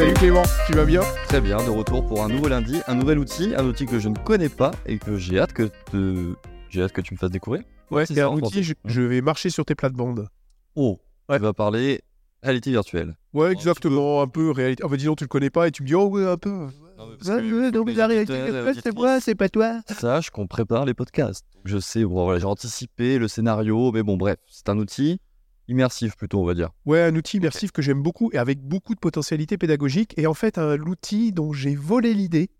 Salut Clément, tu vas bien Très bien, de retour pour un nouveau lundi, un nouvel outil, un outil que je ne connais pas et que j'ai hâte que te... j'ai hâte que tu me fasses découvrir. Ouais, c'est un en outil, je, je vais marcher sur tes plates-bandes. Oh, Ouais. tu vas parler réalité virtuelle. Ouais, exactement, un peu réalité. Ah bah dis donc, tu le connais pas et tu me dis, oh ouais, un peu. Non, mais parce Ouais, que non, mais la réalité virtuelle, c'est moi, c'est pas toi. Sache qu'on prépare les podcasts. Je sais, bon, voilà, j'ai anticipé le scénario, mais bon, bref, c'est un outil immersif plutôt, on va dire. Ouais, un outil immersif que j'aime beaucoup et avec beaucoup de potentialité pédagogique. Et en fait, un outil dont j'ai volé l'idée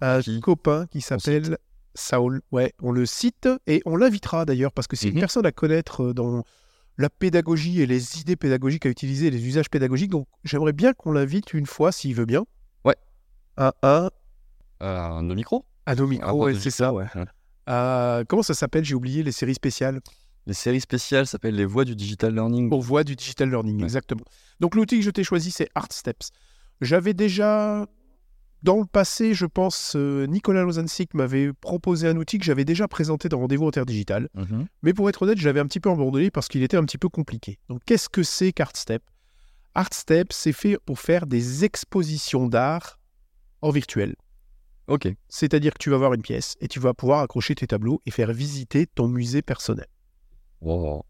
à un Qui? copain qui s'appelle Saul. Ouais, on le cite et on l'invitera d'ailleurs parce que c'est une Mhm. personne à connaître euh, dans la pédagogie et les idées pédagogiques à utiliser, les usages pédagogiques. Donc, j'aimerais bien qu'on l'invite une fois, s'il veut bien. Ouais. À un Euh, un de micro? À nos Un micros, ouais, c'est ça. ouais. À- comment ça s'appelle? J'ai oublié les séries spéciales. Les séries spéciales s'appellent Les Voix du Digital Learning. Pour voie du digital learning, Ouais. exactement. Donc l'outil que je t'ai choisi, c'est Art Steps. J'avais déjà, dans le passé, je pense, euh, Nicolas Lozancic m'avait proposé un outil que j'avais déjà présenté dans Rendez-vous Interdigital. Mhm. Mais pour être honnête, je l'avais un petit peu abandonné parce qu'il était un petit peu compliqué. Donc qu'est-ce que c'est qu'ArtStep ArtStep, c'est fait pour faire des expositions d'art en virtuel. Ok, C'est-à-dire que tu vas voir une pièce et tu vas pouvoir accrocher tes tableaux et faire visiter ton musée personnel.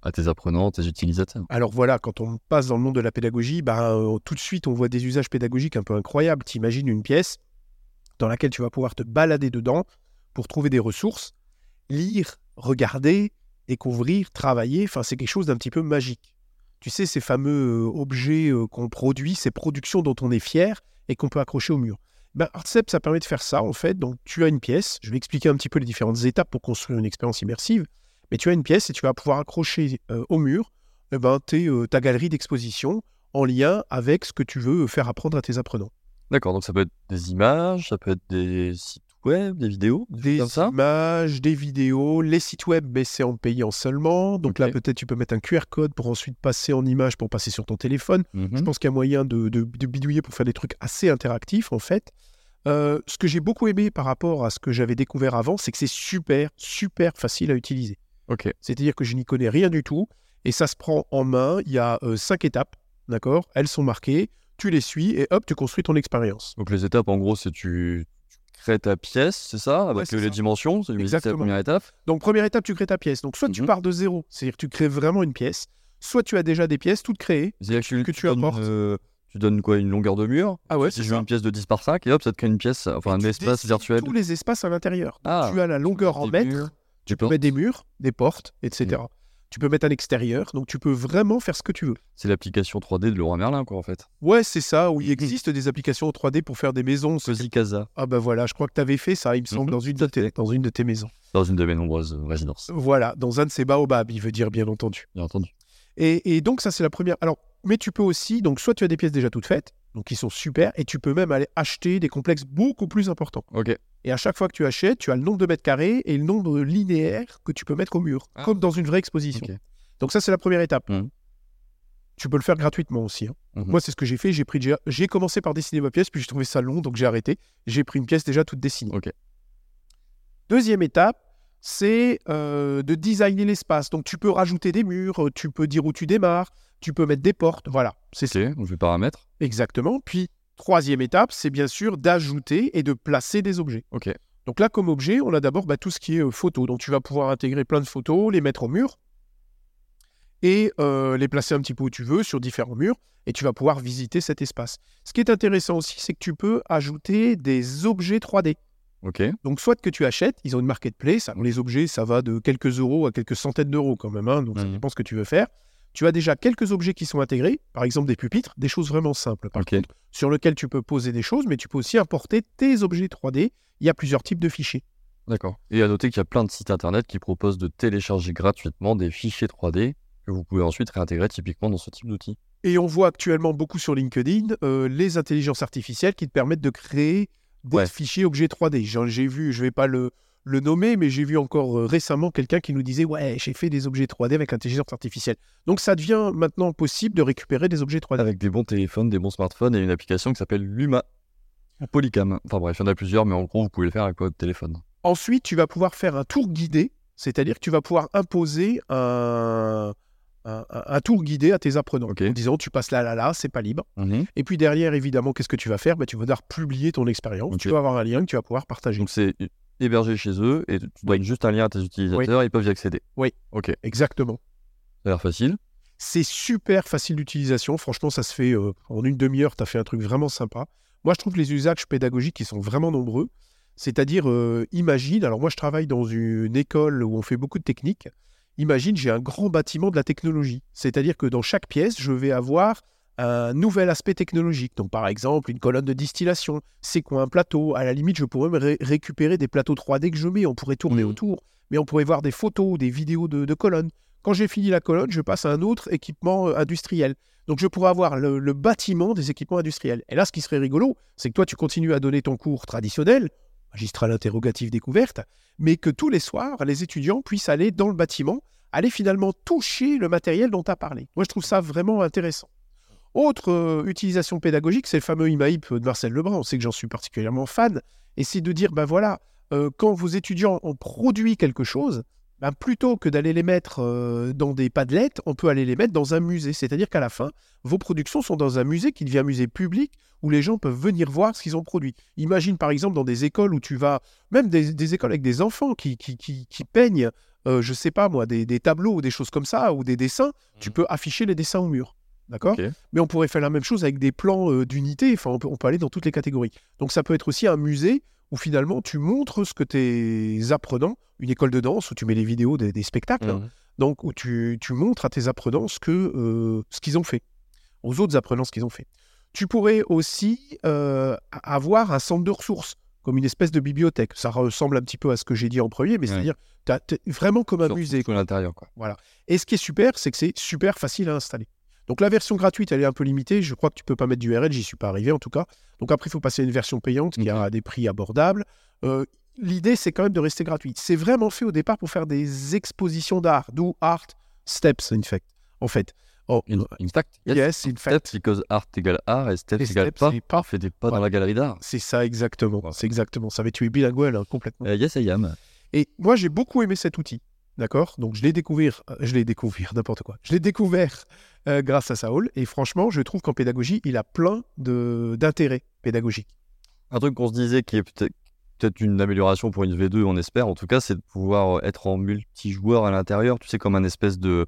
À tes apprenants, tes utilisateurs. Alors voilà, quand on passe dans le monde de la pédagogie, bah, euh, tout de suite, on voit des usages pédagogiques un peu incroyables. T'imagines une pièce dans laquelle tu vas pouvoir te balader dedans pour trouver des ressources, lire, regarder, découvrir, travailler. Enfin, c'est quelque chose d'un petit peu magique. Tu sais, ces fameux euh, objets euh, qu'on produit, ces productions dont on est fier et qu'on peut accrocher au mur. Ben, ça permet de faire ça, en fait. Donc, tu as une pièce. Je vais expliquer un petit peu les différentes étapes pour construire une expérience immersive. Mais tu as une pièce et tu vas pouvoir accrocher euh, au mur eh ben, euh, ta galerie d'exposition en lien avec ce que tu veux faire apprendre à tes apprenants. D'accord, donc ça peut être des images, ça peut être des sites web, des vidéos, des ça? images, des vidéos, les sites web, mais c'est en payant seulement. Donc là, peut-être tu peux mettre un QR code pour ensuite passer en image pour passer sur ton téléphone. Je Mhm. pense qu'il y a moyen de, de- de bidouiller pour faire des trucs assez interactifs, en fait. Euh, ce que j'ai beaucoup aimé par rapport à ce que j'avais découvert avant, c'est que c'est super, super facile à utiliser. C'est-à-dire que je n'y connais rien du tout et ça se prend en main. Il y a euh, cinq étapes, d'accord? Elles sont marquées, tu les suis et hop, tu construis ton expérience. donc les étapes en gros, c'est tu, crées ta pièce, c'est ça, avec c'est les ça. dimensions, c'est la première étape. Donc, première étape, tu crées ta pièce. Donc, soit tu Mhm. pars de zéro, c'est-à-dire tu crées vraiment une pièce, soit tu as déjà des pièces toutes créées. C'est-à-dire que, que tu, tu donnes, apportes. euh, tu donnes quoi, une longueur de mur? Ah ouais, Si je veux une pièce de 10 par 5, et hop, ça te crée une pièce, enfin un espace virtuel. Tous les espaces à l'intérieur. Ah, tu as la longueur en mètres, tu peux mettre des murs, des portes, etc. Mm. Tu peux mettre un extérieur, donc tu peux vraiment faire ce que tu veux. C'est l'application 3D de Laurent Merlin, quoi, en fait. Ouais, c'est ça, où il existe des applications 3D pour faire des maisons. Cozy Casa, Ah bah voilà, je crois que tu avais fait ça, il me semble, Mhm, dans, une de tes, dans une de tes maisons. dans une de mes nombreuses résidences, Voilà, dans un de ces baobabs, il veut dire bien entendu. bien entendu. Et, et donc ça c'est la première. Alors, mais tu peux aussi, donc soit tu as des pièces déjà toutes faites, donc qui sont super, et tu peux même aller acheter des complexes beaucoup plus importants. Ok, Et à chaque fois que tu achètes, tu as le nombre de mètres carrés et le nombre linéaire que tu peux mettre au mur, Ah. comme dans une vraie exposition. Donc ça c'est la première étape. Mhm. Tu peux le faire gratuitement aussi. hein. Mhm. Moi c'est ce que j'ai fait. J'ai pris déjà- j'ai commencé par dessiner ma pièce, puis j'ai trouvé ça long, donc j'ai arrêté. J'ai pris une pièce déjà toute dessinée. Ok. Deuxième étape, c'est euh, de designer l'espace. Donc tu peux rajouter des murs, euh, tu peux dire où tu démarres, tu peux mettre des portes. Voilà, c'est ça. Donc je vais paramètres. Exactement. Puis troisième étape, c'est bien sûr d'ajouter et de placer des objets. Ok, Donc là, comme objet, on a d'abord bah, tout ce qui est euh, photo. Donc tu vas pouvoir intégrer plein de photos, les mettre au mur et euh, les placer un petit peu où tu veux sur différents murs et tu vas pouvoir visiter cet espace. Ce qui est intéressant aussi, c'est que tu peux ajouter des objets 3D. ok, Donc, soit que tu achètes, ils ont une marketplace. Alors, les objets, ça va de quelques euros à quelques centaines d'euros quand même. hein, donc, ça Mhm. dépend ce que tu veux faire. Tu as déjà quelques objets qui sont intégrés, par exemple des pupitres, des choses vraiment simples, par contre, sur lesquelles tu peux poser des choses, mais tu peux aussi importer tes objets 3D. Il y a plusieurs types de fichiers. D'accord. Et à noter qu'il y a plein de sites internet qui proposent de télécharger gratuitement des fichiers 3D que vous pouvez ensuite réintégrer typiquement dans ce type d'outil. Et on voit actuellement beaucoup sur LinkedIn euh, les intelligences artificielles qui te permettent de créer des Ouais. fichiers objets 3D. J'en- J'ai vu, je vais pas le, le nommer, mais j'ai vu encore euh, récemment quelqu'un qui nous disait Ouais, j'ai fait des objets 3D avec l'intelligence artificielle. Donc ça devient maintenant possible de récupérer des objets 3D. Avec des bons téléphones, des bons smartphones et une application qui s'appelle Luma Polycam. Enfin bref, il y en a plusieurs, mais en gros, vous pouvez le faire avec votre téléphone. Ensuite, tu vas pouvoir faire un tour guidé, c'est-à-dire que tu vas pouvoir imposer un, un, tour guidé à tes apprenants Ok. en disant tu passes là, là, là, c'est pas libre. Mhm. Et puis derrière, évidemment, qu'est-ce que tu vas faire? Ben, Tu vas devoir publier ton expérience. Tu vas avoir un lien que tu vas pouvoir partager. Donc c'est hébergé chez eux et tu donnes juste un lien à tes utilisateurs, ils peuvent y accéder. Oui. Ok, ça Exactement. a l'air facile. C'est super facile d'utilisation. Franchement, ça se fait euh, en une demi-heure. Tu as fait un truc vraiment sympa. Moi, je trouve les usages pédagogiques, ils sont vraiment nombreux. C'est-à-dire, euh, imagine, alors moi, je travaille dans une école où on fait beaucoup de techniques. Imagine, j'ai un grand bâtiment de la technologie. C'est-à-dire que dans chaque pièce, je vais avoir un nouvel aspect technologique. Donc, par exemple, une colonne de distillation. C'est quoi un plateau? À la limite, je pourrais me ré- récupérer des plateaux 3D que je mets. On pourrait tourner Mhm. autour. Mais on pourrait voir des photos, des vidéos de, de colonnes. Quand j'ai fini la colonne, je passe à un autre équipement euh, industriel. Donc, je pourrais avoir le, le bâtiment des équipements industriels. Et là, ce qui serait rigolo, c'est que toi, tu continues à donner ton cours traditionnel, magistral interrogatif découverte, mais que tous les soirs, les étudiants puissent aller dans le bâtiment, aller finalement toucher le matériel dont tu as parlé. Moi, je trouve ça vraiment intéressant. Autre euh, utilisation pédagogique, c'est le fameux IMAIP de Marcel Lebrun. On sait que j'en suis particulièrement fan. Et c'est de dire, ben voilà, euh, quand vos étudiants ont produit quelque chose, ben plutôt que d'aller les mettre euh, dans des padlets, on peut aller les mettre dans un musée. C'est-à-dire qu'à la fin, vos productions sont dans un musée qui devient un musée public où les gens peuvent venir voir ce qu'ils ont produit. Imagine par exemple dans des écoles où tu vas, même des, des écoles avec des enfants qui, qui, qui, qui peignent, je sais pas moi, des, des tableaux ou des choses comme ça, ou des dessins, tu Mhm. peux afficher les dessins au mur. D'accord? Mais on pourrait faire la même chose avec des plans euh, d'unité, enfin on peut, on peut aller dans toutes les catégories. Donc ça peut être aussi un musée où finalement tu montres ce que tes apprenants, une école de danse où tu mets les vidéos des, des spectacles, hein, Mhm. donc où tu, tu montres à tes apprenants ce euh, qu'ils ont fait, aux autres apprenants ce qu'ils ont fait. Tu pourrais aussi euh, a- avoir un centre de ressources, comme une espèce de bibliothèque. Ça ressemble un petit peu à ce que j'ai dit en premier, mais Ouais. c'est-à-dire vraiment comme un musée. l'intérieur, quoi. Et ce qui est super, c'est que c'est super facile à installer. Donc la version gratuite, elle est un peu limitée. Je crois que tu peux pas mettre d'URL, j'y suis pas arrivé en tout cas. Donc après, il faut passer à une version payante qui a des prix abordables. Euh, L'idée, c'est quand même de rester gratuite. C'est vraiment fait au départ pour faire des expositions d'art, d'où Art Steps, in fact. En fait. Oh, In, in fact, yes. yes, in fact. Steps, because art égale art et steps Et égale pas. pas. Fais des pas dans la galerie d'art. C'est ça exactement. Voilà. C'est exactement. Ça va tuer bilingual hein, complètement. Euh, yes, I am. Et moi, j'ai beaucoup aimé cet outil. D'accord? Donc, je l'ai découvert, euh, je l'ai découvert, n'importe quoi. Je l'ai découvert euh, grâce à Saul. Et franchement, je trouve qu'en pédagogie, il a plein d'intérêts pédagogiques. Un truc qu'on se disait qui est peut-être peut-être une amélioration pour une V2, on espère en tout cas, c'est de pouvoir euh, être en multijoueur à l'intérieur, tu sais, comme un espèce de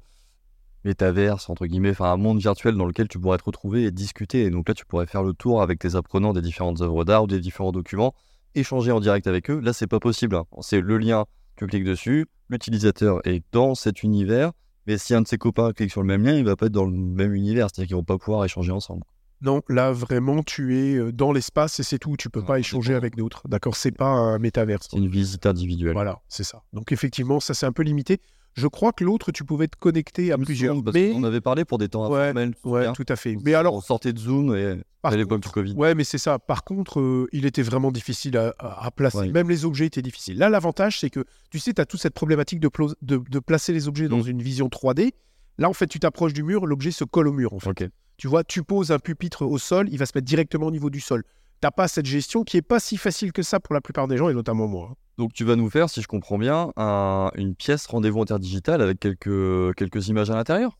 métaverse, entre guillemets, enfin un monde virtuel dans lequel tu pourrais te retrouver et discuter. Et donc là, tu pourrais faire le tour avec tes apprenants des différentes œuvres d'art ou des différents documents, échanger en direct avec eux. Là, c'est pas possible. hein. C'est le lien, tu cliques dessus, l'utilisateur est dans cet univers, mais si un de ses copains clique sur le même lien, il va pas être dans le même univers, c'est-à-dire qu'ils vont pas pouvoir échanger ensemble. Non, là, vraiment, tu es euh, dans l'espace et c'est tout. Tu peux pas échanger avec d'autres. D'accord? C'est pas un métaverse. C'est une visite individuelle. Voilà, c'est ça. Donc, effectivement, ça, c'est un peu limité. Je crois que l'autre, tu pouvais te connecter à plusieurs. parce Mais, qu'on avait parlé pour des temps Ouais, informels. ouais, tout à fait. Mais alors, on sortait de Zoom et Par à l'époque du Covid. Ouais, mais c'est ça. Par contre, euh, il était vraiment difficile à, placer. Ouais. Même les objets étaient difficiles. Là, l'avantage, c'est que, tu sais, tu as toute cette problématique de, plo- de, de placer les objets dans Mm. une vision 3D. Là, en fait, tu t'approches du mur, l'objet se colle au mur. En fait. Tu vois, tu poses un pupitre au sol, il va se mettre directement au niveau du sol. T'as pas cette gestion qui est pas si facile que ça pour la plupart des gens, et notamment moi. Donc tu vas nous faire, si je comprends bien, un- une pièce rendez-vous interdigital avec quelques, quelques images à l'intérieur?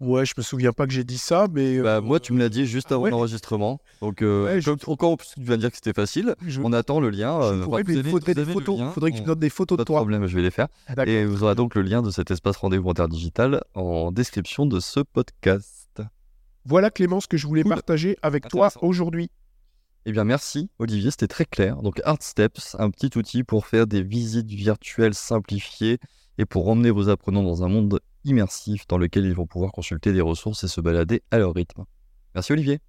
Ouais, je me souviens pas que j'ai dit ça, mais. Bah, euh, moi, tu me l'as dit juste ah avant ouais l'enregistrement. Donc, euh, Ouais, je- comme- encore en plus, tu viens de dire que c'était facile. je- On attend le lien. euh, il faudrait vous des avez le photos. lien. faudrait que tu On- donnes des photos Pas de de toi. problème, je vais les faire. Et vous aurez donc le lien de cet espace rendez-vous interdigital en description de ce podcast. Voilà, Clément, ce que je voulais Cool. partager avec toi aujourd'hui. Eh bien, merci Olivier, c'était très clair. Donc, Art Steps, un petit outil pour faire des visites virtuelles simplifiées et pour emmener vos apprenants dans un monde immersif dans lequel ils vont pouvoir consulter des ressources et se balader à leur rythme. Merci Olivier.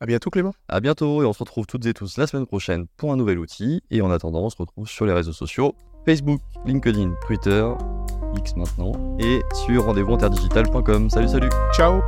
À bientôt, Clément. À bientôt et on se retrouve toutes et tous la semaine prochaine pour un nouvel outil. Et en attendant, on se retrouve sur les réseaux sociaux Facebook, LinkedIn, Twitter, X maintenant, et sur rendez-vous interdigital.com. Salut, salut Ciao.